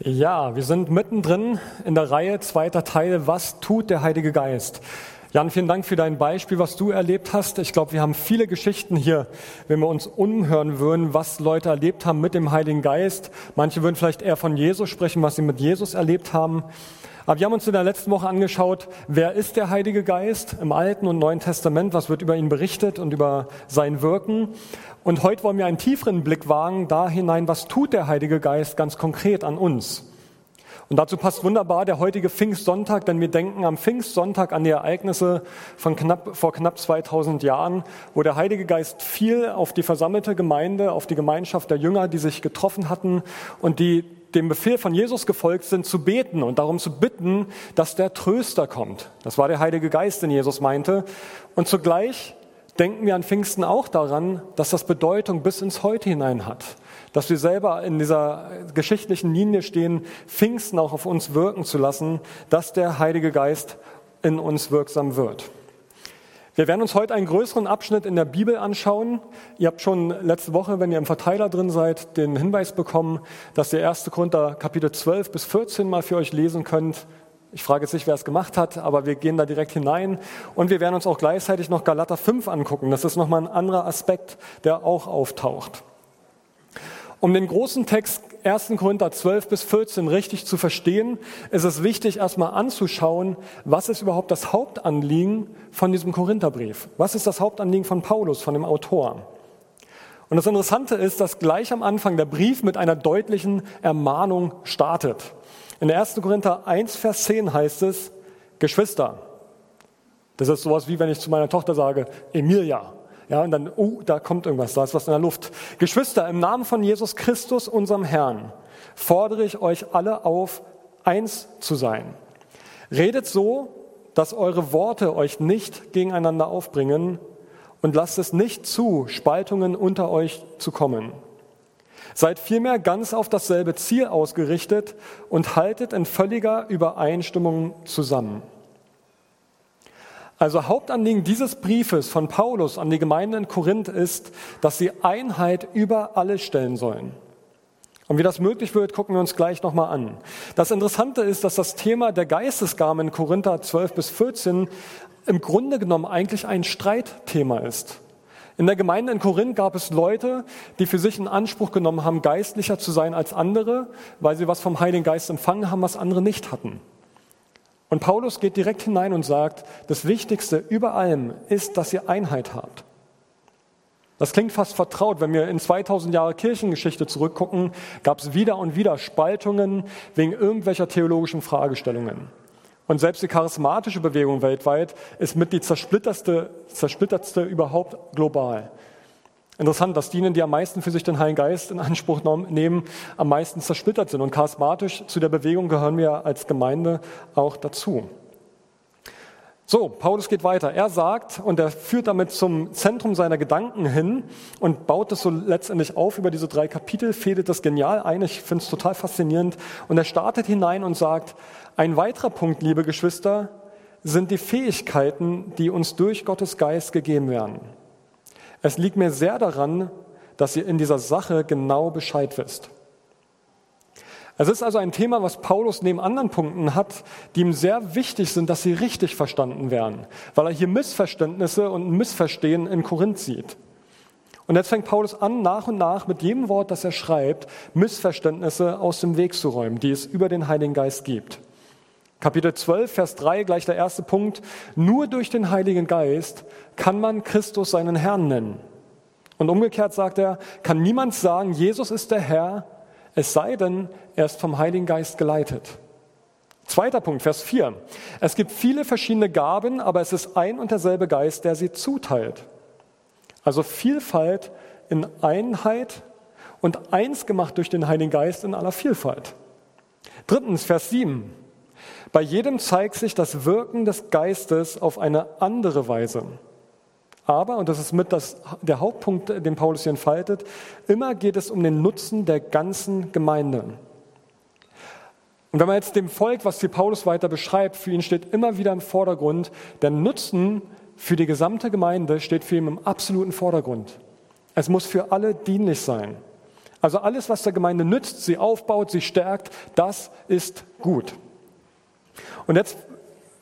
Ja, wir sind mittendrin in der Reihe zweiter Teil, was tut der Heilige Geist? Jan, vielen Dank für dein Beispiel, was du erlebt hast. Ich glaube, wir haben viele Geschichten hier, wenn wir uns umhören würden, was Leute erlebt haben mit dem Heiligen Geist. Manche würden vielleicht eher von Jesus sprechen, was sie mit Jesus erlebt haben. Aber wir haben uns in der letzten Woche angeschaut, wer ist der Heilige Geist im Alten und Neuen Testament, was wird über ihn berichtet und über sein Wirken. Und heute wollen wir einen tieferen Blick wagen da hinein, was tut der Heilige Geist ganz konkret an uns. Und dazu passt wunderbar der heutige Pfingstsonntag, denn wir denken am Pfingstsonntag an die Ereignisse von knapp, vor knapp 2000 Jahren, wo der Heilige Geist fiel auf die versammelte Gemeinde, auf die Gemeinschaft der Jünger, die sich getroffen hatten und die dem Befehl von Jesus gefolgt sind, zu beten und darum zu bitten, dass der Tröster kommt. Das war der Heilige Geist, den Jesus meinte. Und zugleich denken wir an Pfingsten auch daran, dass das Bedeutung bis ins Heute hinein hat. Dass wir selber in dieser geschichtlichen Linie stehen, Pfingsten auch auf uns wirken zu lassen, dass der Heilige Geist in uns wirksam wird. Wir werden uns heute einen größeren Abschnitt in der Bibel anschauen. Ihr habt schon letzte Woche, wenn ihr im Verteiler drin seid, den Hinweis bekommen, dass ihr 1. Korinther Kapitel 12 bis 14 mal für euch lesen könnt. Ich frage jetzt nicht, wer es gemacht hat, aber wir gehen da direkt hinein. Und wir werden uns auch gleichzeitig noch Galater 5 angucken. Das ist nochmal ein anderer Aspekt, der auch auftaucht. Um den großen Text 1. Korinther 12 bis 14 richtig zu verstehen, ist es wichtig, erstmal anzuschauen, was ist überhaupt das Hauptanliegen von diesem Korintherbrief? Was ist das Hauptanliegen von Paulus, von dem Autor? Und das Interessante ist, dass gleich am Anfang der Brief mit einer deutlichen Ermahnung startet. In 1. Korinther 1, Vers 10 heißt es, Geschwister. Das ist sowas wie wenn ich zu meiner Tochter sage, Emilia, ja, und dann, oh, da kommt irgendwas, da ist was in der Luft. Geschwister, im Namen von Jesus Christus, unserem Herrn, fordere ich euch alle auf, eins zu sein. Redet so, dass eure Worte euch nicht gegeneinander aufbringen und lasst es nicht zu, Spaltungen unter euch zu kommen. Seid vielmehr ganz auf dasselbe Ziel ausgerichtet und haltet in völliger Übereinstimmung zusammen. Also Hauptanliegen dieses Briefes von Paulus an die Gemeinde in Korinth ist, dass sie Einheit über alles stellen sollen. Und wie das möglich wird, gucken wir uns gleich nochmal an. Das Interessante ist, dass das Thema der Geistesgaben in Korinther 12 bis 14 im Grunde genommen eigentlich ein Streitthema ist. In der Gemeinde in Korinth gab es Leute, die für sich in Anspruch genommen haben, geistlicher zu sein als andere, weil sie was vom Heiligen Geist empfangen haben, was andere nicht hatten. Und Paulus geht direkt hinein und sagt, das Wichtigste über allem ist, dass ihr Einheit habt. Das klingt fast vertraut. Wenn wir in 2000 Jahre Kirchengeschichte zurückgucken, gab es wieder und wieder Spaltungen wegen irgendwelcher theologischen Fragestellungen. Und selbst die charismatische Bewegung weltweit ist mit die zersplitterste, zersplittertste überhaupt global. Interessant, dass diejenigen, die am meisten für sich den Heiligen Geist in Anspruch nehmen, am meisten zersplittert sind. Und charismatisch zu der Bewegung gehören wir als Gemeinde auch dazu. So, Paulus geht weiter. Er sagt, und er führt damit zum Zentrum seiner Gedanken hin und baut es so letztendlich auf über diese drei Kapitel, fädelt das genial ein. Ich finde es total faszinierend. Und er startet hinein und sagt, ein weiterer Punkt, liebe Geschwister, sind die Fähigkeiten, die uns durch Gottes Geist gegeben werden. Es liegt mir sehr daran, dass ihr in dieser Sache genau Bescheid wisst. Es ist also ein Thema, was Paulus neben anderen Punkten hat, die ihm sehr wichtig sind, dass sie richtig verstanden werden, weil er hier Missverständnisse und Missverstehen in Korinth sieht. Und jetzt fängt Paulus an, nach und nach mit jedem Wort, das er schreibt, Missverständnisse aus dem Weg zu räumen, die es über den Heiligen Geist gibt. Kapitel 12, Vers 3, gleich der erste Punkt. Nur durch den Heiligen Geist kann man Christus seinen Herrn nennen. Und umgekehrt sagt er, kann niemand sagen, Jesus ist der Herr, es sei denn, er ist vom Heiligen Geist geleitet. Zweiter Punkt, Vers 4. Es gibt viele verschiedene Gaben, aber es ist ein und derselbe Geist, der sie zuteilt. Also Vielfalt in Einheit und eins gemacht durch den Heiligen Geist in aller Vielfalt. Drittens, Vers 7. Bei jedem zeigt sich das Wirken des Geistes auf eine andere Weise. Aber, und das ist mit das, der Hauptpunkt, den Paulus hier entfaltet, immer geht es um den Nutzen der ganzen Gemeinde. Und wenn man jetzt dem Volk, was hier Paulus weiter beschreibt, für ihn steht immer wieder im Vordergrund, der Nutzen für die gesamte Gemeinde steht für ihn im absoluten Vordergrund. Es muss für alle dienlich sein. Also alles, was der Gemeinde nützt, sie aufbaut, sie stärkt, das ist gut. Und jetzt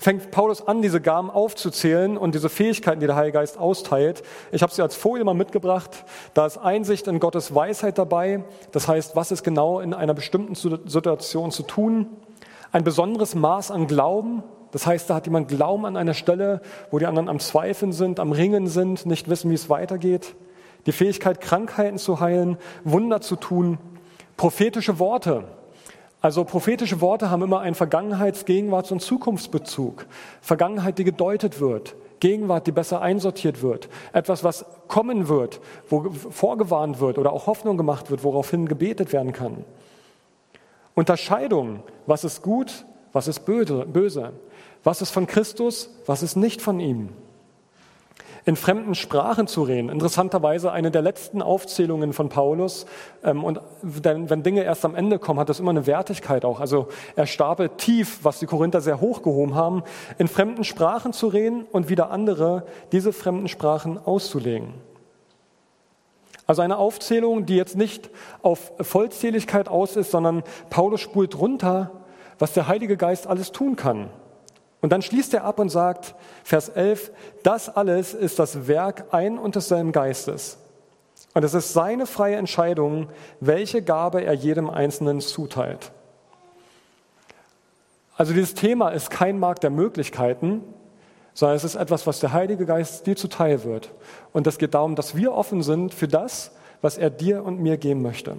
fängt Paulus an, diese Gaben aufzuzählen und diese Fähigkeiten, die der Heilige Geist austeilt. Ich habe sie als Folie mal mitgebracht. Da ist Einsicht in Gottes Weisheit dabei. Das heißt, was ist genau in einer bestimmten Situation zu tun. Ein besonderes Maß an Glauben. Das heißt, da hat jemand Glauben an einer Stelle, wo die anderen am Zweifeln sind, am Ringen sind, nicht wissen, wie es weitergeht. Die Fähigkeit, Krankheiten zu heilen, Wunder zu tun. Prophetische Worte. Also prophetische Worte haben immer einen Vergangenheits-, Gegenwarts- und Zukunftsbezug. Vergangenheit, die gedeutet wird. Gegenwart, die besser einsortiert wird. Etwas, was kommen wird, wo vorgewarnt wird oder auch Hoffnung gemacht wird, woraufhin gebetet werden kann. Unterscheidung, was ist gut, was ist böse, was ist von Christus, was ist nicht von ihm in fremden Sprachen zu reden. Interessanterweise eine der letzten Aufzählungen von Paulus. Ähm, und wenn Dinge erst am Ende kommen, hat das immer eine Wertigkeit auch. Also er stapelt tief, was die Korinther sehr hoch gehoben haben, in fremden Sprachen zu reden und wieder andere diese fremden Sprachen auszulegen. Also eine Aufzählung, die jetzt nicht auf Vollzähligkeit aus ist, sondern Paulus spult runter, was der Heilige Geist alles tun kann. Und dann schließt er ab und sagt, Vers 11, das alles ist das Werk ein und desselben Geistes. Und es ist seine freie Entscheidung, welche Gabe er jedem Einzelnen zuteilt. Also dieses Thema ist kein Markt der Möglichkeiten, sondern es ist etwas, was der Heilige Geist dir zuteil wird. Und es geht darum, dass wir offen sind für das, was er dir und mir geben möchte.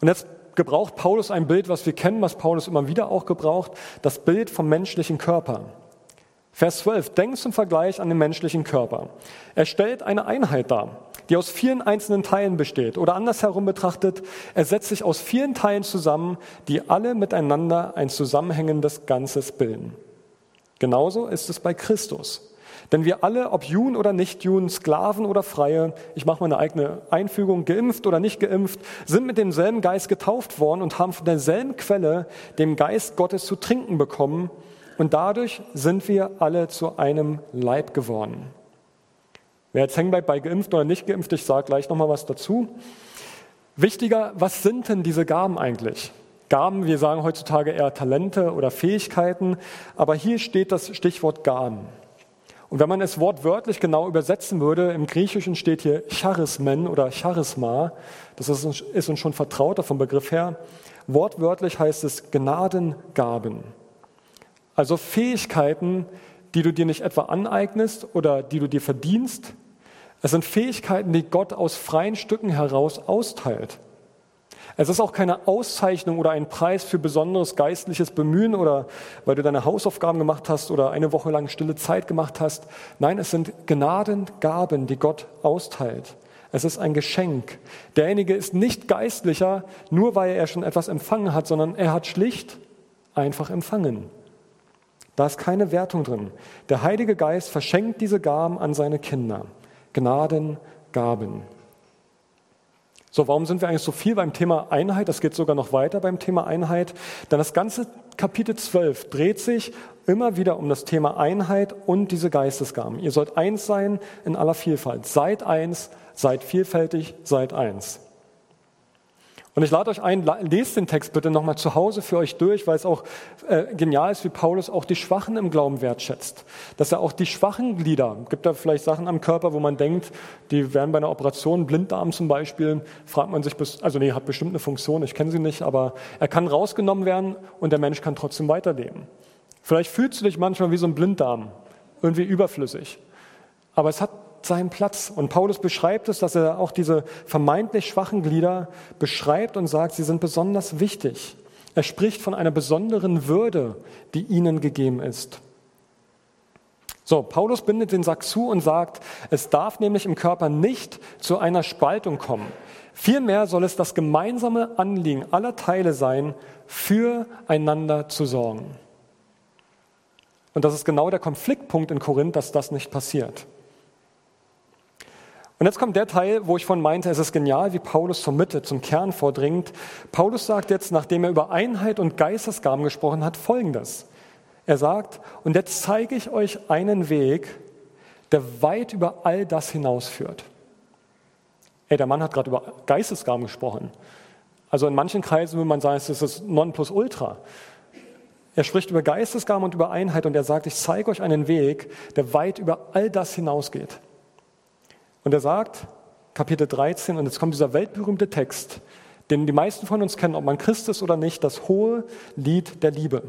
Und jetzt gebraucht Paulus ein Bild, was wir kennen, was Paulus immer wieder auch gebraucht, das Bild vom menschlichen Körper. Vers 12, denkt zum Vergleich an den menschlichen Körper. Er stellt eine Einheit dar, die aus vielen einzelnen Teilen besteht. Oder andersherum betrachtet, er setzt sich aus vielen Teilen zusammen, die alle miteinander ein zusammenhängendes Ganzes bilden. Genauso ist es bei Christus. Denn wir alle, ob Juden oder nicht Juden, Sklaven oder Freie, ich mache mal eine eigene Einfügung, geimpft oder nicht geimpft, sind mit demselben Geist getauft worden und haben von derselben Quelle, dem Geist Gottes, zu trinken bekommen. Und dadurch sind wir alle zu einem Leib geworden. Wer jetzt hängen bleibt bei geimpft oder nicht geimpft, ich sage gleich nochmal was dazu. Wichtiger, was sind denn diese Gaben eigentlich? Gaben, wir sagen heutzutage eher Talente oder Fähigkeiten, aber hier steht das Stichwort Gaben. Und wenn man es wortwörtlich genau übersetzen würde, im Griechischen steht hier Charismen oder Charisma, das ist uns, ist uns schon vertrauter vom Begriff her. Wortwörtlich heißt es Gnadengaben. Also Fähigkeiten, die du dir nicht etwa aneignest oder die du dir verdienst. Es sind Fähigkeiten, die Gott aus freien Stücken heraus austeilt. Es ist auch keine Auszeichnung oder ein Preis für besonderes geistliches Bemühen oder weil du deine Hausaufgaben gemacht hast oder eine Woche lang stille Zeit gemacht hast. Nein, es sind Gnadengaben, die Gott austeilt. Es ist ein Geschenk. Derjenige ist nicht geistlicher, nur weil er schon etwas empfangen hat, sondern er hat schlicht einfach empfangen. Da ist keine Wertung drin. Der Heilige Geist verschenkt diese Gaben an seine Kinder. Gnadengaben. So, warum sind wir eigentlich so viel beim Thema Einheit? Das geht sogar noch weiter beim Thema Einheit. Denn das ganze Kapitel 12 dreht sich immer wieder um das Thema Einheit und diese Geistesgaben. Ihr sollt eins sein in aller Vielfalt. Seid eins, seid vielfältig, seid eins. Und ich lade euch ein, lest den Text bitte nochmal zu Hause für euch durch, weil es auch äh, genial ist, wie Paulus auch die Schwachen im Glauben wertschätzt. Dass er auch die schwachen Glieder, gibt da vielleicht Sachen am Körper, wo man denkt, die werden bei einer Operation, Blinddarm zum Beispiel, fragt man sich, also nee, hat bestimmt eine Funktion, ich kenne sie nicht, aber er kann rausgenommen werden und der Mensch kann trotzdem weiterleben. Vielleicht fühlst du dich manchmal wie so ein Blinddarm, irgendwie überflüssig. Aber es hat seinen Platz. Und Paulus beschreibt es, dass er auch diese vermeintlich schwachen Glieder beschreibt und sagt, sie sind besonders wichtig. Er spricht von einer besonderen Würde, die ihnen gegeben ist. So, Paulus bindet den Sack zu und sagt, es darf nämlich im Körper nicht zu einer Spaltung kommen. Vielmehr soll es das gemeinsame Anliegen aller Teile sein, füreinander zu sorgen. Und das ist genau der Konfliktpunkt in Korinth, dass das nicht passiert. Und jetzt kommt der Teil, wo ich von meinte, es ist genial, wie Paulus zur Mitte, zum Kern vordringt. Paulus sagt jetzt, nachdem er über Einheit und Geistesgaben gesprochen hat, Folgendes. Er sagt, und jetzt zeige ich euch einen Weg, der weit über all das hinausführt. Ey, der Mann hat gerade über Geistesgaben gesprochen. Also in manchen Kreisen würde man sagen, es ist das Nonplusultra. Er spricht über Geistesgaben und über Einheit und er sagt, ich zeige euch einen Weg, der weit über all das hinausgeht. Und er sagt, Kapitel 13, und jetzt kommt dieser weltberühmte Text, den die meisten von uns kennen, ob man Christ ist oder nicht, das hohe Lied der Liebe.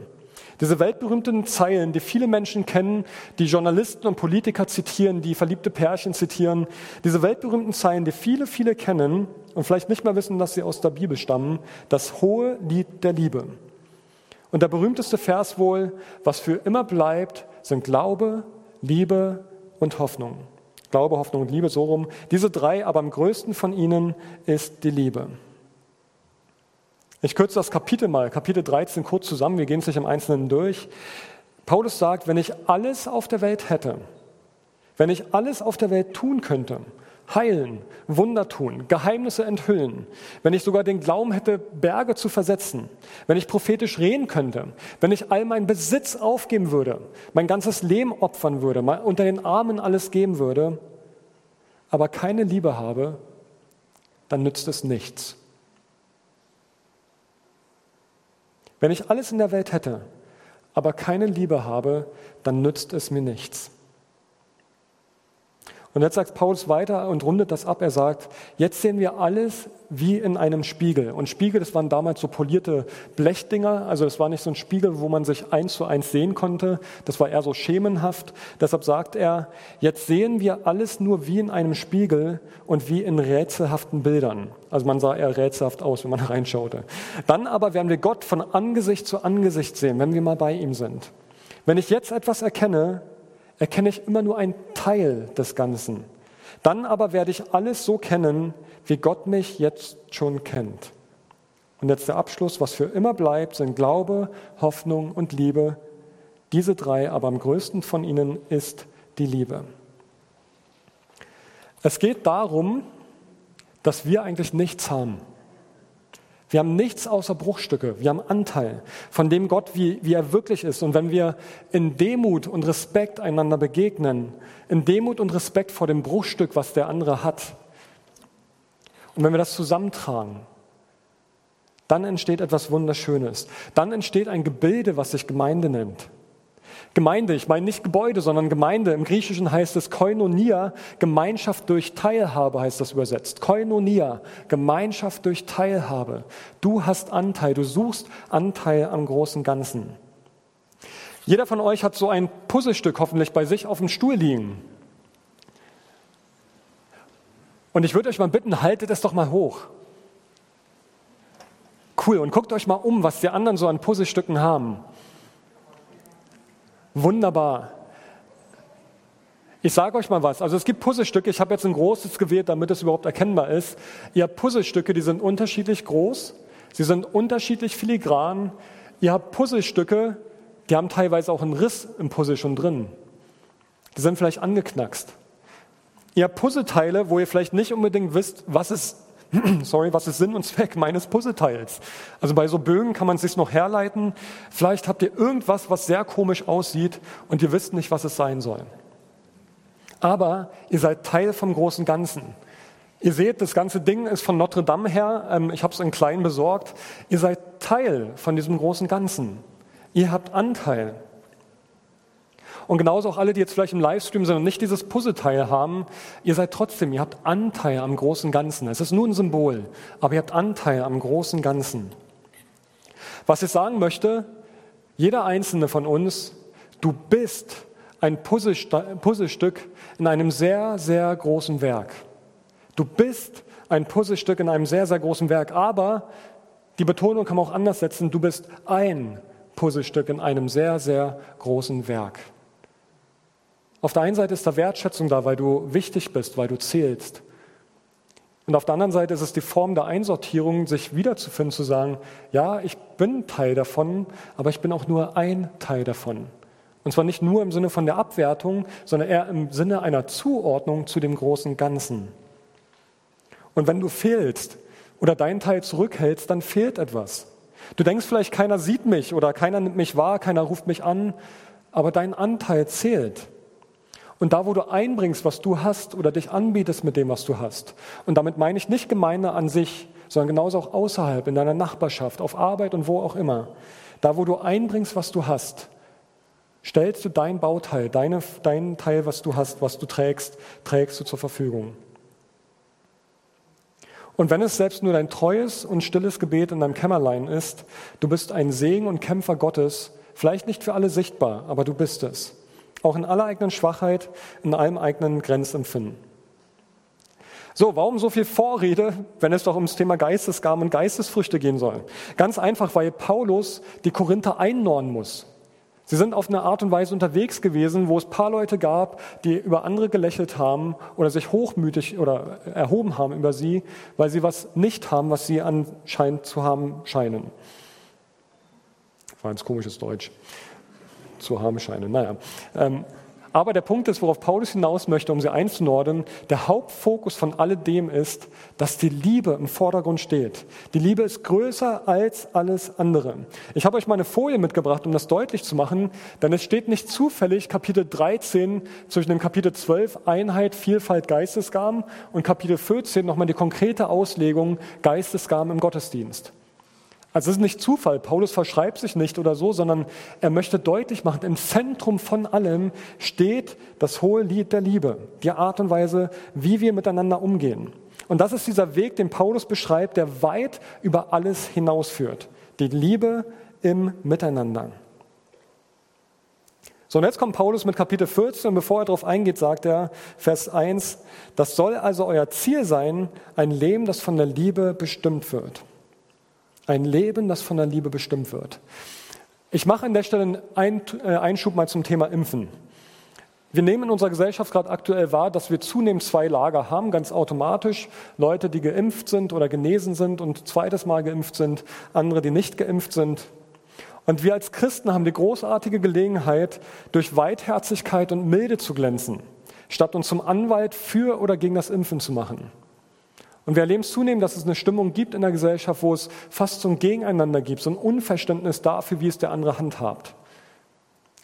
Diese weltberühmten Zeilen, die viele Menschen kennen, die Journalisten und Politiker zitieren, die verliebte Pärchen zitieren, diese weltberühmten Zeilen, die viele, viele kennen und vielleicht nicht mal wissen, dass sie aus der Bibel stammen, das hohe Lied der Liebe. Und der berühmteste Vers wohl, was für immer bleibt, sind Glaube, Liebe und Hoffnung. Glaube, Hoffnung und Liebe, so rum. Diese drei, aber am größten von ihnen ist die Liebe. Ich kürze das Kapitel mal, Kapitel 13 kurz zusammen, wir gehen es nicht im Einzelnen durch. Paulus sagt, wenn ich alles auf der Welt hätte, wenn ich alles auf der Welt tun könnte, heilen, Wunder tun, Geheimnisse enthüllen, wenn ich sogar den Glauben hätte, Berge zu versetzen, wenn ich prophetisch reden könnte, wenn ich all meinen Besitz aufgeben würde, mein ganzes Leben opfern würde, unter den Armen alles geben würde, aber keine Liebe habe, dann nützt es nichts. Wenn ich alles in der Welt hätte, aber keine Liebe habe, dann nützt es mir nichts. Und jetzt sagt Paulus weiter und rundet das ab. Er sagt, jetzt sehen wir alles wie in einem Spiegel. Und Spiegel, das waren damals so polierte Blechdinger. Also es war nicht so ein Spiegel, wo man sich eins zu eins sehen konnte. Das war eher so schemenhaft. Deshalb sagt er, jetzt sehen wir alles nur wie in einem Spiegel und wie in rätselhaften Bildern. Also man sah eher rätselhaft aus, wenn man reinschaute. Dann aber werden wir Gott von Angesicht zu Angesicht sehen, wenn wir mal bei ihm sind. Wenn ich jetzt etwas erkenne, erkenne ich immer nur einen Teil des Ganzen. Dann aber werde ich alles so kennen, wie Gott mich jetzt schon kennt. Und jetzt der Abschluss, was für immer bleibt, sind Glaube, Hoffnung und Liebe. Diese drei, aber am größten von ihnen ist die Liebe. Es geht darum, dass wir eigentlich nichts haben. Wir haben nichts außer Bruchstücke. Wir haben Anteil von dem Gott, wie, wie er wirklich ist. Und wenn wir in Demut und Respekt einander begegnen, in Demut und Respekt vor dem Bruchstück, was der andere hat, und wenn wir das zusammentragen, dann entsteht etwas Wunderschönes. Dann entsteht ein Gebilde, was sich Gemeinde nennt. Gemeinde, ich meine nicht Gebäude, sondern Gemeinde. Im Griechischen heißt es Koinonia, Gemeinschaft durch Teilhabe heißt das übersetzt. Koinonia, Gemeinschaft durch Teilhabe. Du hast Anteil, du suchst Anteil am großen Ganzen. Jeder von euch hat so ein Puzzlestück hoffentlich bei sich auf dem Stuhl liegen. Und ich würde euch mal bitten, haltet es doch mal hoch. Cool, und guckt euch mal um, was die anderen so an Puzzlestücken haben. Wunderbar. Ich sage euch mal was. Also es gibt Puzzlestücke. Ich habe jetzt ein großes gewählt, damit es überhaupt erkennbar ist. Ihr habt Puzzlestücke, die sind unterschiedlich groß. Sie sind unterschiedlich filigran. Ihr habt Puzzlestücke, die haben teilweise auch einen Riss im Puzzle schon drin. Die sind vielleicht angeknackst. Ihr habt Puzzleteile, wo ihr vielleicht nicht unbedingt wisst, was ist sorry, was ist Sinn und Zweck meines Puzzleteils? Also bei so Bögen kann man es sich noch herleiten. Vielleicht habt ihr irgendwas, was sehr komisch aussieht und ihr wisst nicht, was es sein soll. Aber ihr seid Teil vom großen Ganzen. Ihr seht, das ganze Ding ist von Notre Dame her. Ähm, ich habe es in klein besorgt. Ihr seid Teil von diesem großen Ganzen. Ihr habt Anteil. Und genauso auch alle, die jetzt vielleicht im Livestream sind und nicht dieses Puzzleteil haben, ihr seid trotzdem, ihr habt Anteil am großen Ganzen. Es ist nur ein Symbol, aber ihr habt Anteil am großen Ganzen. Was ich sagen möchte, jeder einzelne von uns, du bist ein Puzzlestück in einem sehr, sehr großen Werk. Du bist ein Puzzlestück in einem sehr, sehr großen Werk, aber die Betonung kann man auch anders setzen, du bist ein Puzzlestück in einem sehr, sehr großen Werk. Auf der einen Seite ist da Wertschätzung da, weil du wichtig bist, weil du zählst. Und auf der anderen Seite ist es die Form der Einsortierung, sich wiederzufinden, zu sagen, ja, ich bin Teil davon, aber ich bin auch nur ein Teil davon. Und zwar nicht nur im Sinne von der Abwertung, sondern eher im Sinne einer Zuordnung zu dem großen Ganzen. Und wenn du fehlst oder deinen Teil zurückhältst, dann fehlt etwas. Du denkst vielleicht, keiner sieht mich oder keiner nimmt mich wahr, keiner ruft mich an, aber dein Anteil zählt. Und da, wo du einbringst, was du hast oder dich anbietest mit dem, was du hast. Und damit meine ich nicht Gemeinde an sich, sondern genauso auch außerhalb, in deiner Nachbarschaft, auf Arbeit und wo auch immer. Da, wo du einbringst, was du hast, stellst du dein Bauteil, deine, dein Teil, was du hast, was du trägst, trägst du zur Verfügung. Und wenn es selbst nur dein treues und stilles Gebet in deinem Kämmerlein ist, du bist ein Segen und Kämpfer Gottes, vielleicht nicht für alle sichtbar, aber du bist es. Auch in aller eigenen Schwachheit, in allem eigenen Grenzempfinden. So, warum so viel Vorrede, wenn es doch ums Thema Geistesgaben und Geistesfrüchte gehen soll? Ganz einfach, weil Paulus die Korinther einnornen muss. Sie sind auf eine Art und Weise unterwegs gewesen, wo es paar Leute gab, die über andere gelächelt haben oder sich hochmütig oder erhoben haben über sie, weil sie was nicht haben, was sie anscheinend zu haben scheinen. War ein komisches Deutsch. Zu haben scheinen. Naja. Ähm, aber der Punkt ist, worauf Paulus hinaus möchte, um sie einzunorden, der Hauptfokus von alledem ist, dass die Liebe im Vordergrund steht. Die Liebe ist größer als alles andere. Ich habe euch mal eine Folie mitgebracht, um das deutlich zu machen, denn es steht nicht zufällig Kapitel 13 zwischen dem Kapitel 12 Einheit, Vielfalt, Geistesgaben und Kapitel 14 nochmal die konkrete Auslegung Geistesgaben im Gottesdienst. Also es ist nicht Zufall, Paulus verschreibt sich nicht oder so, sondern er möchte deutlich machen, im Zentrum von allem steht das hohe Lied der Liebe, die Art und Weise, wie wir miteinander umgehen. Und das ist dieser Weg, den Paulus beschreibt, der weit über alles hinausführt. Die Liebe im Miteinander. So, und jetzt kommt Paulus mit Kapitel 14 und bevor er darauf eingeht, sagt er, Vers 1, das soll also euer Ziel sein, ein Leben, das von der Liebe bestimmt wird. Ein Leben, das von der Liebe bestimmt wird. Ich mache an der Stelle einen äh, Einschub mal zum Thema Impfen. Wir nehmen in unserer Gesellschaft gerade aktuell wahr, dass wir zunehmend zwei Lager haben, ganz automatisch. Leute, die geimpft sind oder genesen sind und zweites Mal geimpft sind, andere, die nicht geimpft sind. Und wir als Christen haben die großartige Gelegenheit, durch Weitherzigkeit und Milde zu glänzen, statt uns zum Anwalt für oder gegen das Impfen zu machen. Und wir erleben zunehmend, dass es eine Stimmung gibt in der Gesellschaft, wo es fast so ein Gegeneinander gibt, so ein Unverständnis dafür, wie es der andere handhabt.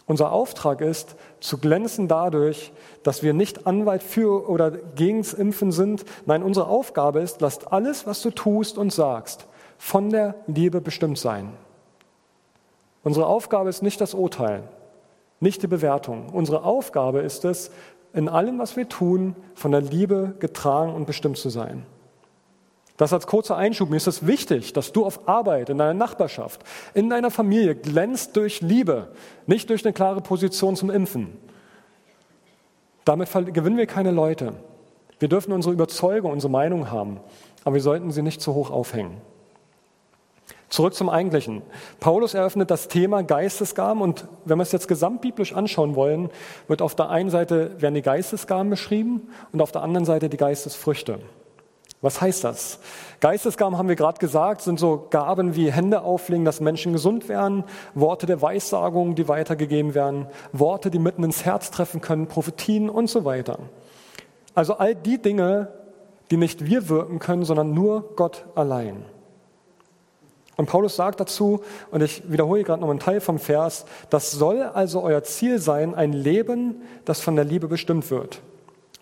Unser Auftrag ist, zu glänzen dadurch, dass wir nicht Anwalt für oder gegens Impfen sind. Nein, unsere Aufgabe ist, lasst alles, was du tust und sagst, von der Liebe bestimmt sein. Unsere Aufgabe ist nicht das Urteil, nicht die Bewertung. Unsere Aufgabe ist es, in allem, was wir tun, von der Liebe getragen und bestimmt zu sein. Das als kurzer Einschub. Mir ist es wichtig, dass du auf Arbeit, in deiner Nachbarschaft, in deiner Familie glänzt durch Liebe, nicht durch eine klare Position zum Impfen. Damit gewinnen wir keine Leute. Wir dürfen unsere Überzeugung, unsere Meinung haben, aber wir sollten sie nicht zu hoch aufhängen. Zurück zum Eigentlichen. Paulus eröffnet das Thema Geistesgaben und wenn wir es jetzt gesamtbiblisch anschauen wollen, wird auf der einen Seite werden die Geistesgaben beschrieben und auf der anderen Seite die Geistesfrüchte. Was heißt das? Geistesgaben, haben wir gerade gesagt, sind so Gaben wie Hände auflegen, dass Menschen gesund werden, Worte der Weissagung, die weitergegeben werden, Worte, die mitten ins Herz treffen können, Prophetien und so weiter. Also all die Dinge, die nicht wir wirken können, sondern nur Gott allein. Und Paulus sagt dazu, und ich wiederhole gerade noch einen Teil vom Vers, das soll also euer Ziel sein, ein Leben, das von der Liebe bestimmt wird.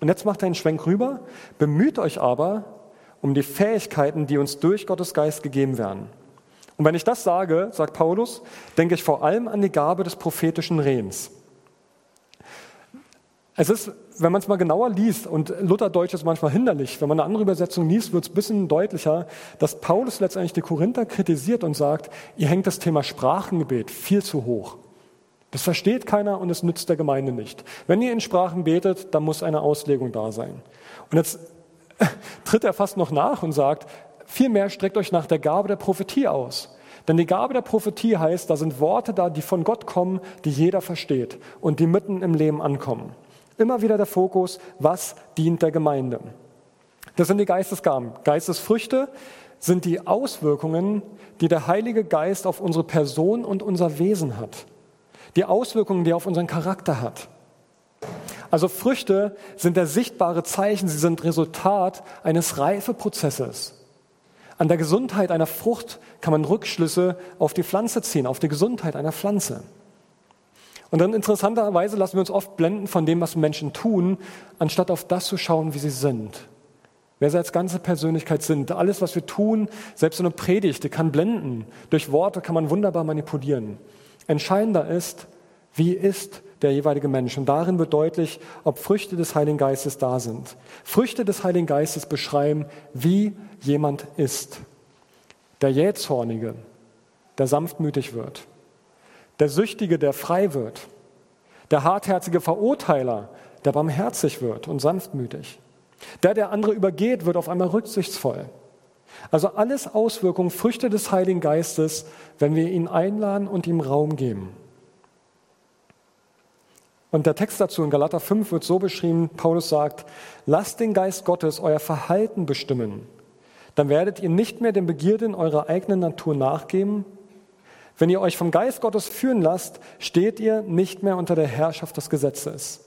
Und jetzt macht er einen Schwenk rüber, bemüht euch aber, um die Fähigkeiten, die uns durch Gottes Geist gegeben werden. Und wenn ich das sage, sagt Paulus, denke ich vor allem an die Gabe des prophetischen Redens. Es ist, wenn man es mal genauer liest, und Lutherdeutsch ist manchmal hinderlich, wenn man eine andere Übersetzung liest, wird es ein bisschen deutlicher, dass Paulus letztendlich die Korinther kritisiert und sagt, ihr hängt das Thema Sprachengebet viel zu hoch. Das versteht keiner und es nützt der Gemeinde nicht. Wenn ihr in Sprachen betet, dann muss eine Auslegung da sein. Und jetzt tritt er fast noch nach und sagt, vielmehr streckt euch nach der Gabe der Prophetie aus. Denn die Gabe der Prophetie heißt, da sind Worte da, die von Gott kommen, die jeder versteht und die mitten im Leben ankommen. Immer wieder der Fokus, was dient der Gemeinde. Das sind die Geistesgaben. Geistesfrüchte sind die Auswirkungen, die der Heilige Geist auf unsere Person und unser Wesen hat. Die Auswirkungen, die er auf unseren Charakter hat. Also Früchte sind der sichtbare Zeichen, sie sind Resultat eines Reifeprozesses. An der Gesundheit einer Frucht kann man Rückschlüsse auf die Pflanze ziehen, auf die Gesundheit einer Pflanze. Und dann interessanterweise lassen wir uns oft blenden von dem, was Menschen tun, anstatt auf das zu schauen, wie sie sind. Wer sie als ganze Persönlichkeit sind. Alles, was wir tun, selbst eine Predigt, die kann blenden. Durch Worte kann man wunderbar manipulieren. Entscheidender ist, wie ist der jeweilige Mensch. Und darin wird deutlich, ob Früchte des Heiligen Geistes da sind. Früchte des Heiligen Geistes beschreiben, wie jemand ist. Der Jähzornige, der sanftmütig wird. Der Süchtige, der frei wird. Der hartherzige Verurteiler, der barmherzig wird und sanftmütig. Der, der andere übergeht, wird auf einmal rücksichtsvoll. Also alles Auswirkungen, Früchte des Heiligen Geistes, wenn wir ihn einladen und ihm Raum geben. Und der Text dazu in Galater 5 wird so beschrieben, Paulus sagt, lasst den Geist Gottes euer Verhalten bestimmen. Dann werdet ihr nicht mehr den Begierden eurer eigenen Natur nachgeben. Wenn ihr euch vom Geist Gottes führen lasst, steht ihr nicht mehr unter der Herrschaft des Gesetzes.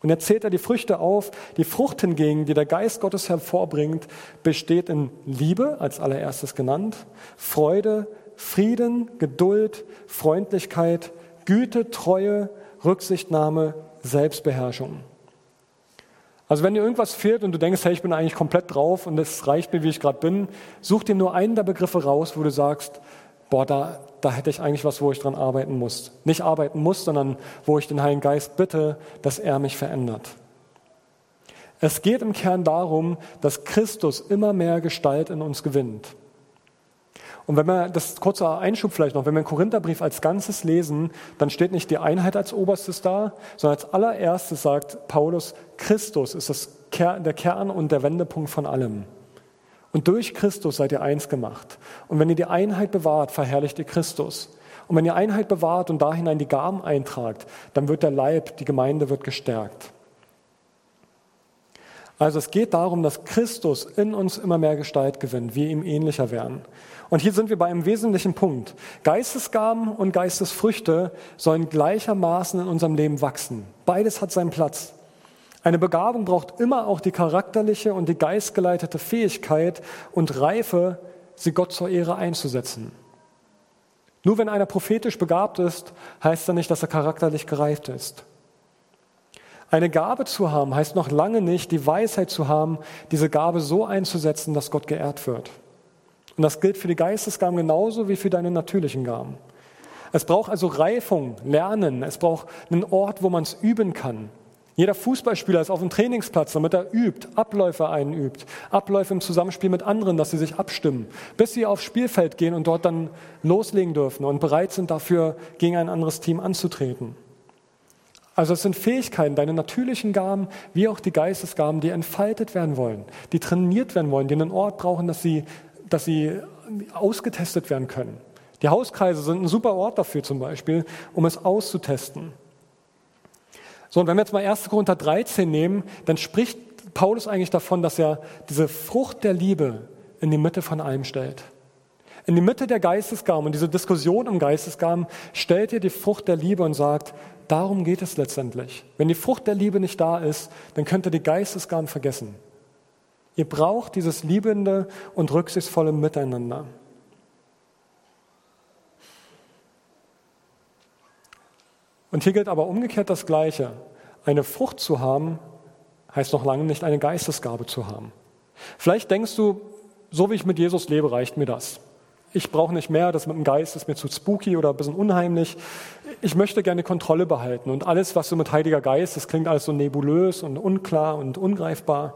Und er zählt er die Früchte auf. Die Frucht hingegen, die der Geist Gottes hervorbringt, besteht in Liebe, als allererstes genannt, Freude, Frieden, Geduld, Freundlichkeit, Güte, Treue, Rücksichtnahme, Selbstbeherrschung. Also wenn dir irgendwas fehlt und du denkst, hey, ich bin eigentlich komplett drauf und es reicht mir, wie ich gerade bin, such dir nur einen der Begriffe raus, wo du sagst, boah, da, da hätte ich eigentlich was, wo ich dran arbeiten muss. Nicht arbeiten muss, sondern wo ich den Heiligen Geist bitte, dass er mich verändert. Es geht im Kern darum, dass Christus immer mehr Gestalt in uns gewinnt. Und wenn wir, das kurzer Einschub vielleicht noch, wenn wir den Korintherbrief als Ganzes lesen, dann steht nicht die Einheit als oberstes da, sondern als allererstes sagt Paulus, Christus ist das, der Kern und der Wendepunkt von allem. Und durch Christus seid ihr eins gemacht. Und wenn ihr die Einheit bewahrt, verherrlicht ihr Christus. Und wenn ihr Einheit bewahrt und da hinein die Gaben eintragt, dann wird der Leib, die Gemeinde wird gestärkt. Also es geht darum, dass Christus in uns immer mehr Gestalt gewinnt, wir ihm ähnlicher werden. Und hier sind wir bei einem wesentlichen Punkt. Geistesgaben und Geistesfrüchte sollen gleichermaßen in unserem Leben wachsen. Beides hat seinen Platz. Eine Begabung braucht immer auch die charakterliche und die geistgeleitete Fähigkeit und Reife, sie Gott zur Ehre einzusetzen. Nur wenn einer prophetisch begabt ist, heißt das nicht, dass er charakterlich gereift ist. Eine Gabe zu haben, heißt noch lange nicht, die Weisheit zu haben, diese Gabe so einzusetzen, dass Gott geehrt wird. Und das gilt für die Geistesgaben genauso wie für deine natürlichen Gaben. Es braucht also Reifung, Lernen. Es braucht einen Ort, wo man es üben kann. Jeder Fußballspieler ist auf dem Trainingsplatz, damit er übt, Abläufe einübt, Abläufe im Zusammenspiel mit anderen, dass sie sich abstimmen, bis sie aufs Spielfeld gehen und dort dann loslegen dürfen und bereit sind dafür, gegen ein anderes Team anzutreten. Also es sind Fähigkeiten, deine natürlichen Gaben wie auch die Geistesgaben, die entfaltet werden wollen, die trainiert werden wollen, die einen Ort brauchen, dass sie dass sie ausgetestet werden können. Die Hauskreise sind ein super Ort dafür zum Beispiel, um es auszutesten. So, und wenn wir jetzt mal 1. Korinther 13 nehmen, dann spricht Paulus eigentlich davon, dass er diese Frucht der Liebe in die Mitte von allem stellt. In die Mitte der Geistesgaben und diese Diskussion um Geistesgaben stellt er die Frucht der Liebe und sagt, darum geht es letztendlich. Wenn die Frucht der Liebe nicht da ist, dann könnt ihr die Geistesgaben vergessen. Ihr braucht dieses liebende und rücksichtsvolle Miteinander. Und hier gilt aber umgekehrt das Gleiche. Eine Frucht zu haben, heißt noch lange nicht eine Geistesgabe zu haben. Vielleicht denkst du, so wie ich mit Jesus lebe, reicht mir das. Ich brauche nicht mehr, das mit dem Geist ist mir zu spooky oder ein bisschen unheimlich. Ich möchte gerne Kontrolle behalten und alles, was so mit Heiliger Geist, das klingt alles so nebulös und unklar und ungreifbar.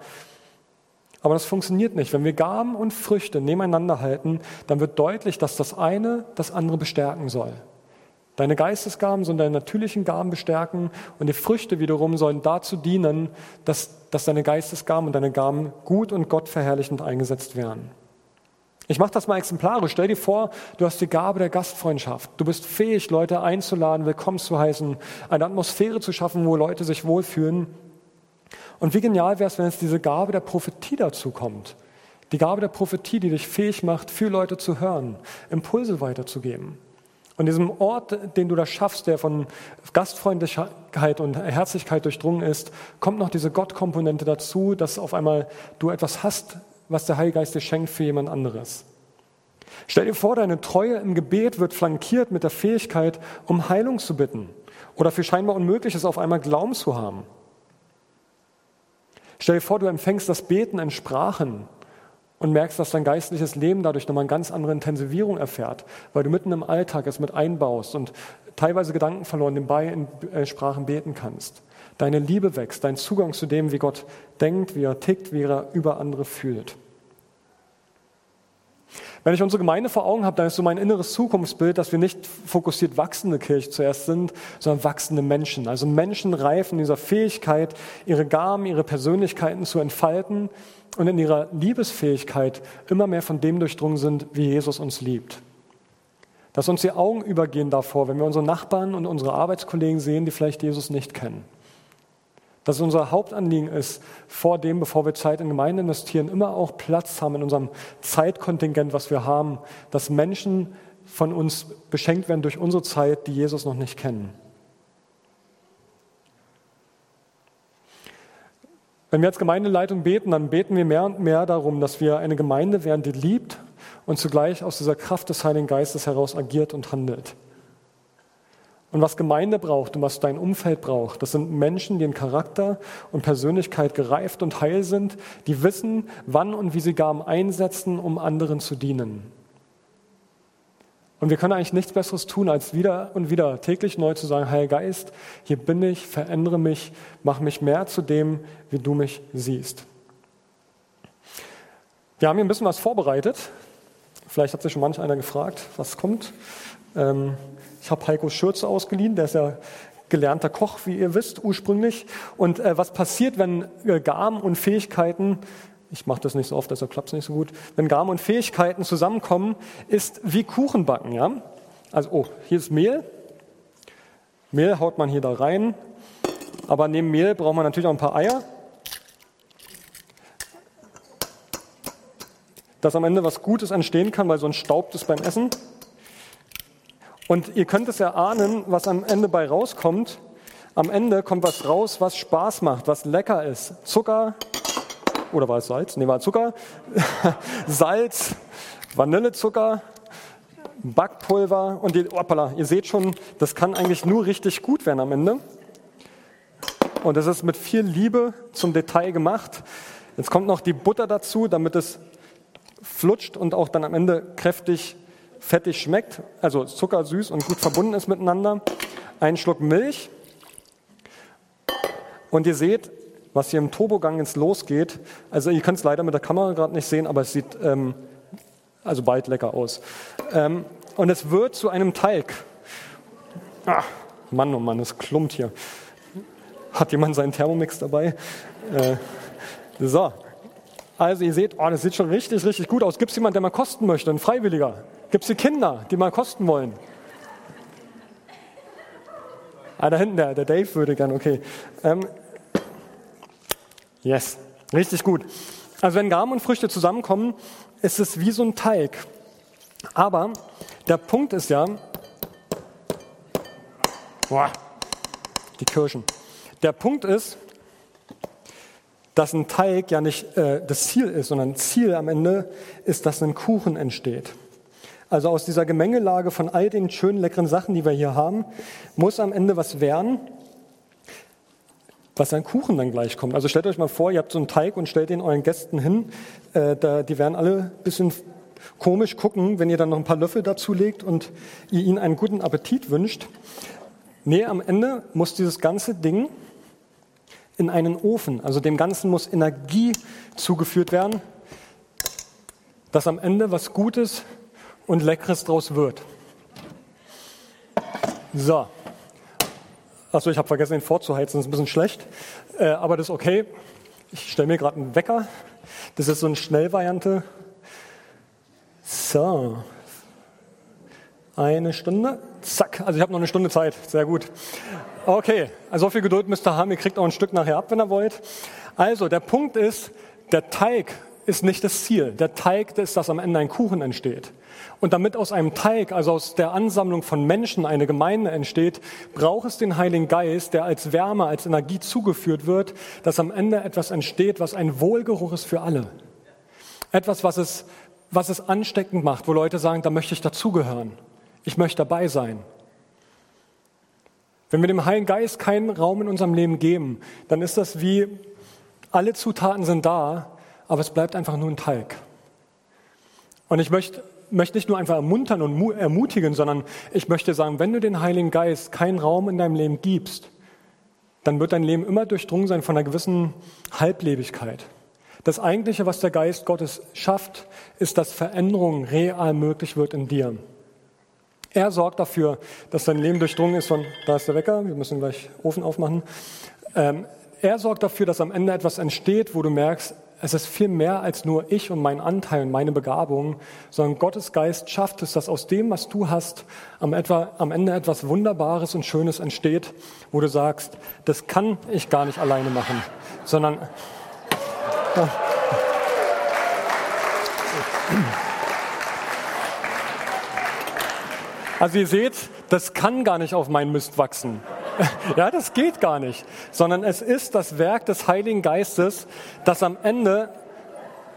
Aber das funktioniert nicht. Wenn wir Gaben und Früchte nebeneinander halten, dann wird deutlich, dass das eine das andere bestärken soll. Deine Geistesgaben sollen deine natürlichen Gaben bestärken und die Früchte wiederum sollen dazu dienen, dass, dass deine Geistesgaben und deine Gaben gut und gottverherrlichend eingesetzt werden. Ich mache das mal exemplarisch. Stell dir vor, du hast die Gabe der Gastfreundschaft. Du bist fähig, Leute einzuladen, willkommen zu heißen, eine Atmosphäre zu schaffen, wo Leute sich wohlfühlen. Und wie genial wäre es, wenn jetzt diese Gabe der Prophetie dazu kommt. Die Gabe der Prophetie, die dich fähig macht, für Leute zu hören, Impulse weiterzugeben. Und diesem Ort, den du da schaffst, der von Gastfreundlichkeit und Herzlichkeit durchdrungen ist, kommt noch diese Gottkomponente dazu, dass auf einmal du etwas hast, was der Heilige Geist dir schenkt für jemand anderes. Stell dir vor, deine Treue im Gebet wird flankiert mit der Fähigkeit, um Heilung zu bitten oder für scheinbar Unmögliches auf einmal Glauben zu haben. Stell dir vor, du empfängst das Beten in Sprachen und merkst, dass dein geistliches Leben dadurch nochmal eine ganz andere Intensivierung erfährt, weil du mitten im Alltag es mit einbaust und teilweise Gedanken verloren nebenbei in äh, Sprachen beten kannst. Deine Liebe wächst, dein Zugang zu dem, wie Gott denkt, wie er tickt, wie er über andere fühlt. Wenn ich unsere Gemeinde vor Augen habe, dann ist so mein inneres Zukunftsbild, dass wir nicht fokussiert wachsende Kirche zuerst sind, sondern wachsende Menschen. Also Menschen reifen in dieser Fähigkeit, ihre Gaben, ihre Persönlichkeiten zu entfalten und in ihrer Liebesfähigkeit immer mehr von dem durchdrungen sind, wie Jesus uns liebt. Dass uns die Augen übergehen davor, wenn wir unsere Nachbarn und unsere Arbeitskollegen sehen, die vielleicht Jesus nicht kennen. Dass unser Hauptanliegen ist, vor dem, bevor wir Zeit in Gemeinde investieren, immer auch Platz haben in unserem Zeitkontingent, was wir haben, dass Menschen von uns beschenkt werden durch unsere Zeit, die Jesus noch nicht kennen. Wenn wir als Gemeindeleitung beten, dann beten wir mehr und mehr darum, dass wir eine Gemeinde werden, die liebt und zugleich aus dieser Kraft des Heiligen Geistes heraus agiert und handelt. Und was Gemeinde braucht und was dein Umfeld braucht, das sind Menschen, die in Charakter und Persönlichkeit gereift und heil sind, die wissen, wann und wie sie Gaben einsetzen, um anderen zu dienen. Und wir können eigentlich nichts Besseres tun, als wieder und wieder täglich neu zu sagen, Heiliger Geist, hier bin ich, verändere mich, mach mich mehr zu dem, wie du mich siehst. Wir haben hier ein bisschen was vorbereitet. Vielleicht hat sich schon manch einer gefragt, was kommt. Ähm, ich habe Heiko Schürze ausgeliehen, der ist ja gelernter Koch, wie ihr wisst, ursprünglich. Und äh, was passiert, wenn äh, Gaben und Fähigkeiten ich mache das nicht so oft, deshalb klappt es nicht so gut. Wenn Gaben und Fähigkeiten zusammenkommen, ist wie Kuchen backen. Ja? Also, oh, hier ist Mehl. Mehl haut man hier da rein. Aber neben Mehl braucht man natürlich auch ein paar Eier. Dass am Ende was Gutes entstehen kann, weil sonst staubt es beim Essen. Und ihr könnt es erahnen, was am Ende bei rauskommt. Am Ende kommt was raus, was Spaß macht, was lecker ist. Zucker, oder war es Salz? Nee, war Zucker. Salz, Vanillezucker, Backpulver und die, opala, ihr seht schon, das kann eigentlich nur richtig gut werden am Ende. Und das ist mit viel Liebe zum Detail gemacht. Jetzt kommt noch die Butter dazu, damit es flutscht und auch dann am Ende kräftig fettig schmeckt, also zuckersüß und gut verbunden ist miteinander. Ein Schluck Milch. Und ihr seht, was hier im Turbogang jetzt losgeht. Also ihr könnt es leider mit der Kamera gerade nicht sehen, aber es sieht ähm, also bald lecker aus. Ähm, und es wird zu einem Teig. Ach, Mann, oh Mann, es klumpt hier. Hat jemand seinen Thermomix dabei? Äh, so. Also ihr seht, oh, das sieht schon richtig, richtig gut aus. Gibt es jemanden, der mal kosten möchte, ein Freiwilliger? Gibt es die Kinder, die mal kosten wollen? Ah, da hinten, der, der Dave würde gern, okay. Ähm, Yes, richtig gut. Also wenn Gaben und Früchte zusammenkommen, ist es wie so ein Teig. Aber der Punkt ist ja, boah, die Kirschen. Der Punkt ist, dass ein Teig ja nicht äh, das Ziel ist, sondern Ziel am Ende ist, dass ein Kuchen entsteht. Also aus dieser Gemengelage von all den schönen, leckeren Sachen, die wir hier haben, muss am Ende was werden, was ein Kuchen dann gleich kommt. Also stellt euch mal vor, ihr habt so einen Teig und stellt den euren Gästen hin. Äh, da, die werden alle ein bisschen komisch gucken, wenn ihr dann noch ein paar Löffel dazu legt und ihr ihnen einen guten Appetit wünscht. Nee, am Ende muss dieses ganze Ding in einen Ofen. Also dem Ganzen muss Energie zugeführt werden, dass am Ende was Gutes und Leckeres draus wird. So, Achso, ich habe vergessen, den vorzuheizen, das ist ein bisschen schlecht. Äh, aber das ist okay. Ich stelle mir gerade einen Wecker. Das ist so eine Schnellvariante. So. Eine Stunde. Zack. Also ich habe noch eine Stunde Zeit. Sehr gut. Okay. Also so viel Geduld müsst ihr haben. Ihr kriegt auch ein Stück nachher ab, wenn ihr wollt. Also der Punkt ist, der Teig ist nicht das Ziel. Der Teig ist, dass am Ende ein Kuchen entsteht. Und damit aus einem Teig, also aus der Ansammlung von Menschen eine Gemeinde entsteht, braucht es den Heiligen Geist, der als Wärme, als Energie zugeführt wird, dass am Ende etwas entsteht, was ein Wohlgeruch ist für alle. Etwas, was es, was es ansteckend macht, wo Leute sagen, da möchte ich dazugehören. Ich möchte dabei sein. Wenn wir dem Heiligen Geist keinen Raum in unserem Leben geben, dann ist das wie, alle Zutaten sind da, aber es bleibt einfach nur ein Teig. Und ich möchte, möchte nicht nur einfach ermuntern und ermutigen, sondern ich möchte sagen, wenn du den Heiligen Geist keinen Raum in deinem Leben gibst, dann wird dein Leben immer durchdrungen sein von einer gewissen Halblebigkeit. Das Eigentliche, was der Geist Gottes schafft, ist, dass Veränderung real möglich wird in dir. Er sorgt dafür, dass dein Leben durchdrungen ist von, da ist der Wecker, wir müssen gleich Ofen aufmachen. Ähm, er sorgt dafür, dass am Ende etwas entsteht, wo du merkst, es ist viel mehr als nur ich und mein Anteil und meine Begabung, sondern Gottes Geist schafft es, dass aus dem, was du hast, am, etwa, am Ende etwas Wunderbares und Schönes entsteht, wo du sagst, das kann ich gar nicht alleine machen, sondern. Also ihr seht, das kann gar nicht auf meinen Mist wachsen. Ja, das geht gar nicht, sondern es ist das Werk des Heiligen Geistes, das am Ende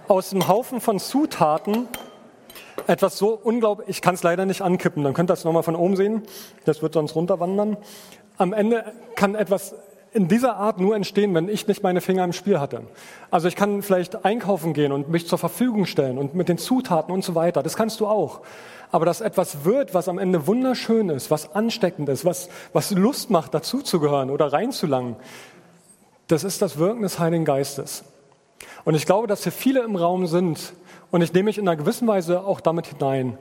aus dem Haufen von Zutaten etwas so unglaublich, ich kann es leider nicht ankippen, dann könnt ihr das nochmal von oben sehen, das wird sonst runterwandern. Am Ende kann etwas in dieser Art nur entstehen, wenn ich nicht meine Finger im Spiel hatte. Also ich kann vielleicht einkaufen gehen und mich zur Verfügung stellen und mit den Zutaten und so weiter. Das kannst du auch. Aber dass etwas wird, was am Ende wunderschön ist, was ansteckend ist, was, was Lust macht, dazuzugehören oder reinzulangen, das ist das Wirken des Heiligen Geistes. Und ich glaube, dass hier viele im Raum sind, und ich nehme mich in einer gewissen Weise auch damit hinein,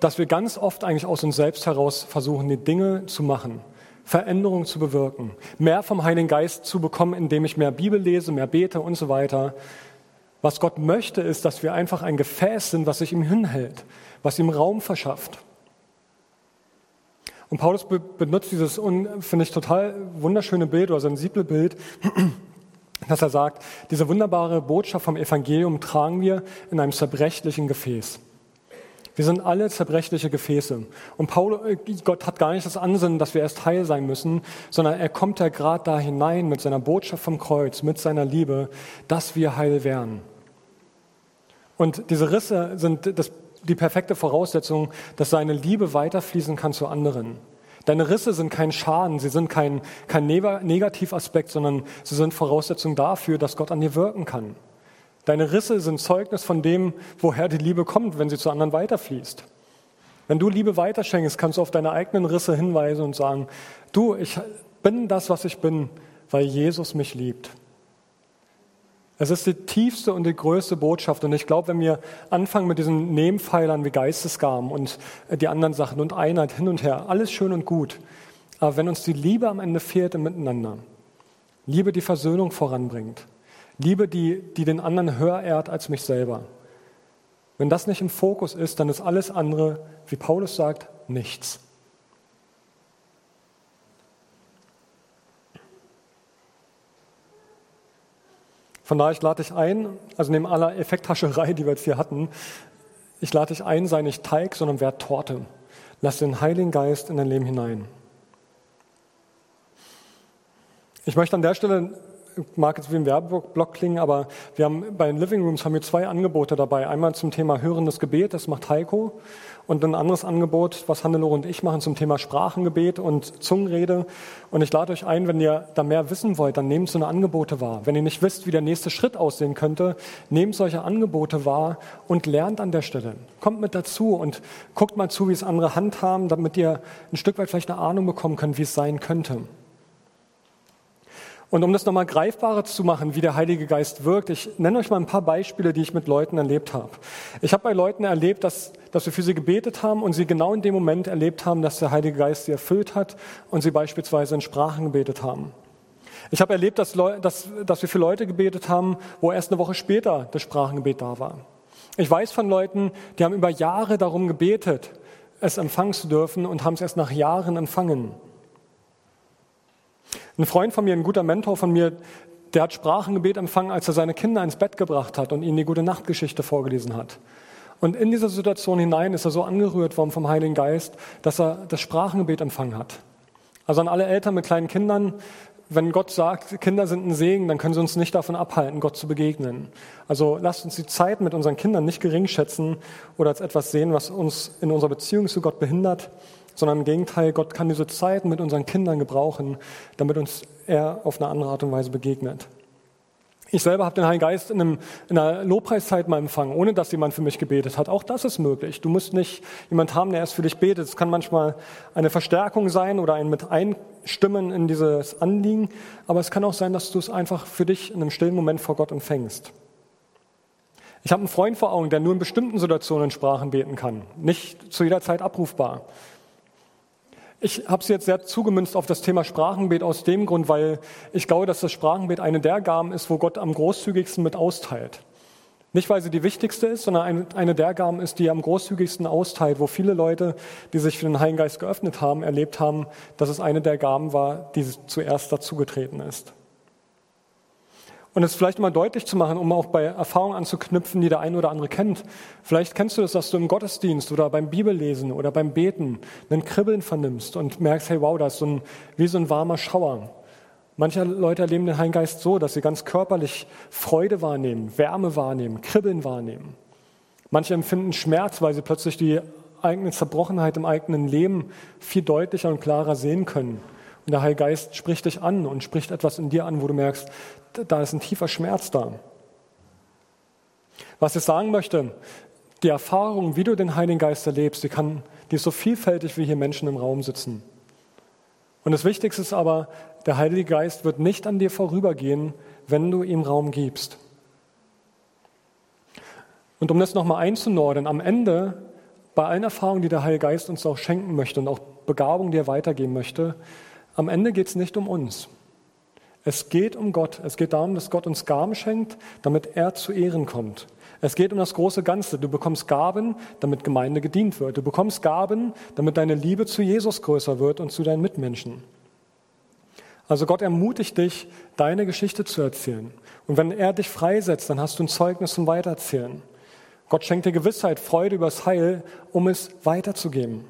dass wir ganz oft eigentlich aus uns selbst heraus versuchen, die Dinge zu machen Veränderung zu bewirken, mehr vom Heiligen Geist zu bekommen, indem ich mehr Bibel lese, mehr bete und so weiter. Was Gott möchte, ist, dass wir einfach ein Gefäß sind, was sich ihm hinhält, was ihm Raum verschafft. Und Paulus benutzt dieses, finde ich, total wunderschöne Bild oder sensible Bild, dass er sagt, diese wunderbare Botschaft vom Evangelium tragen wir in einem zerbrechlichen Gefäß. Wir sind alle zerbrechliche Gefäße. Und Paul, äh, Gott hat gar nicht das Ansinnen, dass wir erst heil sein müssen, sondern er kommt ja gerade da hinein mit seiner Botschaft vom Kreuz, mit seiner Liebe, dass wir heil werden. Und diese Risse sind das, die perfekte Voraussetzung, dass seine Liebe weiterfließen kann zu anderen. Deine Risse sind kein Schaden, sie sind kein, kein Negativaspekt, sondern sie sind Voraussetzung dafür, dass Gott an dir wirken kann. Deine Risse sind Zeugnis von dem, woher die Liebe kommt, wenn sie zu anderen weiterfließt. Wenn du Liebe weiterschenkst, kannst du auf deine eigenen Risse hinweisen und sagen, du, ich bin das, was ich bin, weil Jesus mich liebt. Es ist die tiefste und die größte Botschaft. Und ich glaube, wenn wir anfangen mit diesen Nebenpfeilern wie Geistesgaben und die anderen Sachen und Einheit hin und her, alles schön und gut. Aber wenn uns die Liebe am Ende fehlt im Miteinander, Liebe, die Versöhnung voranbringt, Liebe, die, die den anderen höher ehrt als mich selber. Wenn das nicht im Fokus ist, dann ist alles andere, wie Paulus sagt, nichts. Von daher, ich lade dich ein, also neben aller Effekthascherei, die wir jetzt hier hatten, ich lade dich ein, sei nicht Teig, sondern werd Torte. Lass den Heiligen Geist in dein Leben hinein. Ich möchte an der Stelle mag jetzt wie ein Werbeblock klingen, aber wir haben bei den Living Rooms haben wir zwei Angebote dabei. Einmal zum Thema hörendes Gebet, das macht Heiko. Und ein anderes Angebot, was Hannelore und ich machen zum Thema Sprachengebet und Zungenrede. Und ich lade euch ein, wenn ihr da mehr wissen wollt, dann nehmt so eine Angebote wahr. Wenn ihr nicht wisst, wie der nächste Schritt aussehen könnte, nehmt solche Angebote wahr und lernt an der Stelle. Kommt mit dazu und guckt mal zu, wie es andere handhaben, damit ihr ein Stück weit vielleicht eine Ahnung bekommen könnt, wie es sein könnte. Und um das nochmal greifbarer zu machen, wie der Heilige Geist wirkt, ich nenne euch mal ein paar Beispiele, die ich mit Leuten erlebt habe. Ich habe bei Leuten erlebt, dass, dass wir für sie gebetet haben und sie genau in dem Moment erlebt haben, dass der Heilige Geist sie erfüllt hat und sie beispielsweise in Sprachen gebetet haben. Ich habe erlebt, dass, dass, dass wir für Leute gebetet haben, wo erst eine Woche später das Sprachengebet da war. Ich weiß von Leuten, die haben über Jahre darum gebetet, es empfangen zu dürfen und haben es erst nach Jahren empfangen. Ein Freund von mir, ein guter Mentor von mir, der hat Sprachengebet empfangen, als er seine Kinder ins Bett gebracht hat und ihnen die gute Nachtgeschichte vorgelesen hat. Und in dieser Situation hinein ist er so angerührt worden vom Heiligen Geist, dass er das Sprachengebet empfangen hat. Also an alle Eltern mit kleinen Kindern, wenn Gott sagt, Kinder sind ein Segen, dann können sie uns nicht davon abhalten, Gott zu begegnen. Also lasst uns die Zeit mit unseren Kindern nicht gering schätzen oder als etwas sehen, was uns in unserer Beziehung zu Gott behindert, sondern im Gegenteil, Gott kann diese Zeit mit unseren Kindern gebrauchen, damit uns er auf eine andere Art und Weise begegnet. Ich selber habe den Heiligen Geist in, einem, in, einer Lobpreiszeit mal empfangen, ohne dass jemand für mich gebetet hat. Auch das ist möglich. Du musst nicht jemand haben, der erst für dich betet. Es kann manchmal eine Verstärkung sein oder ein mit einstimmen in dieses Anliegen. Aber es kann auch sein, dass du es einfach für dich in einem stillen Moment vor Gott empfängst. Ich habe einen Freund vor Augen, der nur in bestimmten Situationen Sprachen beten kann. Nicht zu jeder Zeit abrufbar. Ich habe es jetzt sehr zugemünzt auf das Thema Sprachenbet aus dem Grund, weil ich glaube, dass das Sprachenbet eine der Gaben ist, wo Gott am großzügigsten mit austeilt. Nicht, weil sie die wichtigste ist, sondern eine der Gaben ist, die am großzügigsten austeilt, wo viele Leute, die sich für den Heiligen Geist geöffnet haben, erlebt haben, dass es eine der Gaben war, die zuerst dazugetreten ist. Und es vielleicht mal deutlich zu machen, um auch bei Erfahrungen anzuknüpfen, die der eine oder andere kennt. Vielleicht kennst du das, dass du im Gottesdienst oder beim Bibellesen oder beim Beten einen Kribbeln vernimmst und merkst, hey, wow, da ist so ein, wie so ein warmer Schauer. Manche Leute erleben den Heiligen Geist so, dass sie ganz körperlich Freude wahrnehmen, Wärme wahrnehmen, Kribbeln wahrnehmen. Manche empfinden Schmerz, weil sie plötzlich die eigene Zerbrochenheit im eigenen Leben viel deutlicher und klarer sehen können. Und der Heilige Geist spricht dich an und spricht etwas in dir an, wo du merkst, da ist ein tiefer Schmerz da. Was ich sagen möchte, die Erfahrung, wie du den Heiligen Geist erlebst, die, kann, die ist so vielfältig, wie hier Menschen im Raum sitzen. Und das Wichtigste ist aber, der Heilige Geist wird nicht an dir vorübergehen, wenn du ihm Raum gibst. Und um das nochmal einzunordern, am Ende, bei allen Erfahrungen, die der Heilige Geist uns auch schenken möchte und auch Begabungen, die er weitergeben möchte, am Ende geht es nicht um uns. Es geht um Gott. Es geht darum, dass Gott uns Gaben schenkt, damit er zu Ehren kommt. Es geht um das große Ganze. Du bekommst Gaben, damit Gemeinde gedient wird. Du bekommst Gaben, damit deine Liebe zu Jesus größer wird und zu deinen Mitmenschen. Also Gott ermutigt dich, deine Geschichte zu erzählen. Und wenn er dich freisetzt, dann hast du ein Zeugnis zum Weitererzählen. Gott schenkt dir Gewissheit, Freude übers Heil, um es weiterzugeben.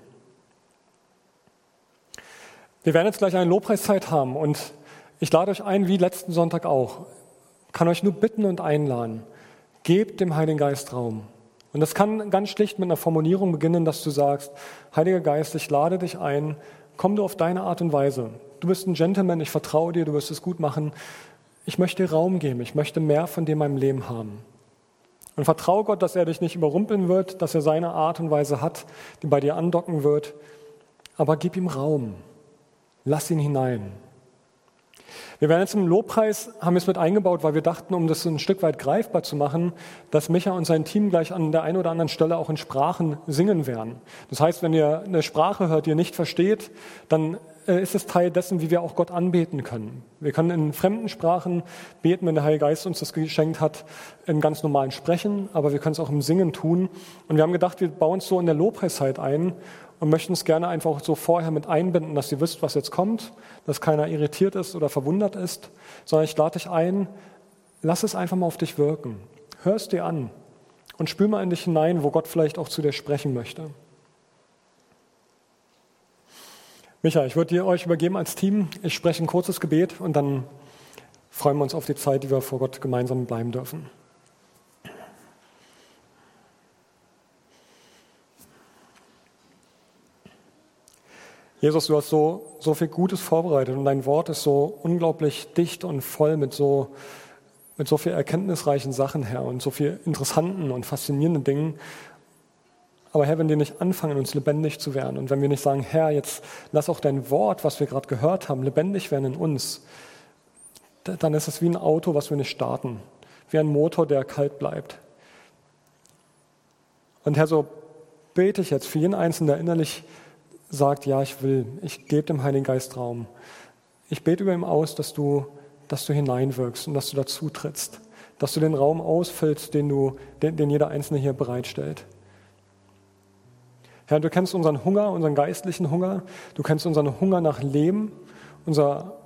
Wir werden jetzt gleich eine Lobpreiszeit haben und ich lade euch ein, wie letzten Sonntag auch, kann euch nur bitten und einladen, gebt dem Heiligen Geist Raum. Und das kann ganz schlicht mit einer Formulierung beginnen, dass du sagst, Heiliger Geist, ich lade dich ein, komm du auf deine Art und Weise. Du bist ein Gentleman, ich vertraue dir, du wirst es gut machen. Ich möchte dir Raum geben, ich möchte mehr von dir in meinem Leben haben. Und vertraue Gott, dass er dich nicht überrumpeln wird, dass er seine Art und Weise hat, die bei dir andocken wird. Aber gib ihm Raum. Lass ihn hinein. Wir werden jetzt im Lobpreis, haben es mit eingebaut, weil wir dachten, um das ein Stück weit greifbar zu machen, dass Micha und sein Team gleich an der einen oder anderen Stelle auch in Sprachen singen werden. Das heißt, wenn ihr eine Sprache hört, die ihr nicht versteht, dann äh, ist es Teil dessen, wie wir auch Gott anbeten können. Wir können in fremden Sprachen beten, wenn der Heilige Geist uns das geschenkt hat, in ganz normalen Sprechen, aber wir können es auch im Singen tun. Und wir haben gedacht, wir bauen es so in der Lobpreiszeit ein, und möchten es gerne einfach so vorher mit einbinden, dass ihr wisst, was jetzt kommt, dass keiner irritiert ist oder verwundert ist, sondern ich lade dich ein, lass es einfach mal auf dich wirken. Hör es dir an und spür mal in dich hinein, wo Gott vielleicht auch zu dir sprechen möchte. Micha, ich würde dir euch übergeben als Team. Ich spreche ein kurzes Gebet und dann freuen wir uns auf die Zeit, die wir vor Gott gemeinsam bleiben dürfen. Jesus, du hast so, so viel Gutes vorbereitet und dein Wort ist so unglaublich dicht und voll mit so, mit so viel erkenntnisreichen Sachen, Herr, und so viel interessanten und faszinierenden Dingen. Aber Herr, wenn wir nicht anfangen, uns lebendig zu werden und wenn wir nicht sagen, Herr, jetzt lass auch dein Wort, was wir gerade gehört haben, lebendig werden in uns, dann ist es wie ein Auto, was wir nicht starten, wie ein Motor, der kalt bleibt. Und Herr, so bete ich jetzt für jeden Einzelnen, der innerlich sagt, ja, ich will, ich gebe dem Heiligen Geist Raum. Ich bete über ihm aus, dass du, dass du hineinwirkst und dass du dazu trittst, dass du den Raum ausfüllst, den, du, den, den jeder Einzelne hier bereitstellt. Herr, du kennst unseren Hunger, unseren geistlichen Hunger, du kennst unseren Hunger nach Leben, unser,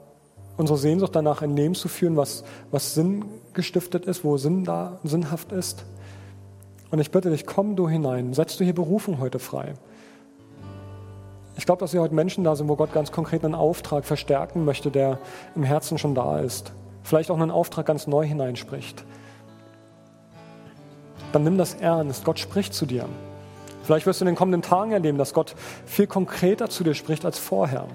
unsere Sehnsucht danach, ein Leben zu führen, was, was Sinn gestiftet ist, wo Sinn da, sinnhaft ist. Und ich bitte dich, komm du hinein, setz du hier Berufung heute frei. Ich glaube, dass hier heute Menschen da sind, wo Gott ganz konkret einen Auftrag verstärken möchte, der im Herzen schon da ist. Vielleicht auch einen Auftrag ganz neu hineinspricht. Dann nimm das ernst. Gott spricht zu dir. Vielleicht wirst du in den kommenden Tagen erleben, dass Gott viel konkreter zu dir spricht als vorher.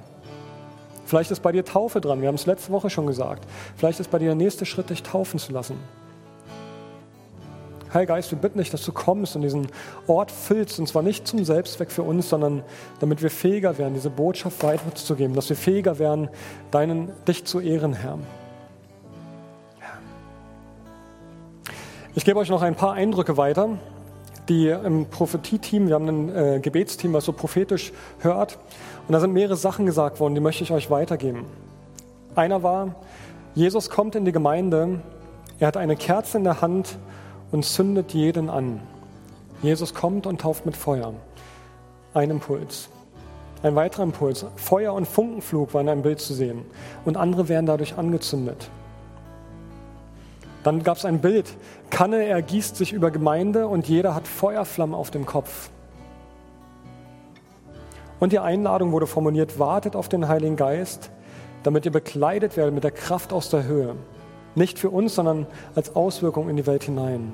Vielleicht ist bei dir Taufe dran, wir haben es letzte Woche schon gesagt. Vielleicht ist bei dir der nächste Schritt, dich taufen zu lassen. Heiliger Geist, wir bitten dich, dass du kommst und diesen Ort füllst, und zwar nicht zum Selbstzweck für uns, sondern damit wir fähiger werden, diese Botschaft weiterzugeben, dass wir fähiger werden, deinen, dich zu ehren, Herr. Ich gebe euch noch ein paar Eindrücke weiter, die im Prophetie-Team, wir haben ein äh, Gebetsteam, was so prophetisch hört, und da sind mehrere Sachen gesagt worden, die möchte ich euch weitergeben. Einer war, Jesus kommt in die Gemeinde, er hat eine Kerze in der Hand und zündet jeden an. Jesus kommt und tauft mit Feuer. Ein Impuls. Ein weiterer Impuls. Feuer und Funkenflug waren in einem Bild zu sehen. Und andere werden dadurch angezündet. Dann gab es ein Bild. Kanne ergießt sich über Gemeinde und jeder hat Feuerflammen auf dem Kopf. Und die Einladung wurde formuliert, wartet auf den Heiligen Geist, damit ihr bekleidet werdet mit der Kraft aus der Höhe. Nicht für uns, sondern als Auswirkung in die Welt hinein.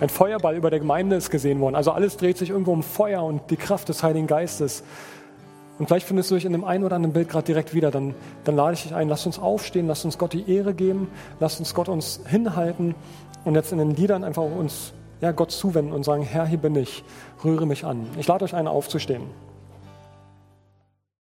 Ein Feuerball über der Gemeinde ist gesehen worden. Also alles dreht sich irgendwo um Feuer und die Kraft des Heiligen Geistes. Und vielleicht findest du dich in dem einen oder anderen Bild gerade direkt wieder. Dann, dann lade ich dich ein, lass uns aufstehen, lass uns Gott die Ehre geben, lass uns Gott uns hinhalten und jetzt in den Liedern einfach uns ja, Gott zuwenden und sagen, Herr, hier bin ich, rühre mich an. Ich lade euch ein, aufzustehen.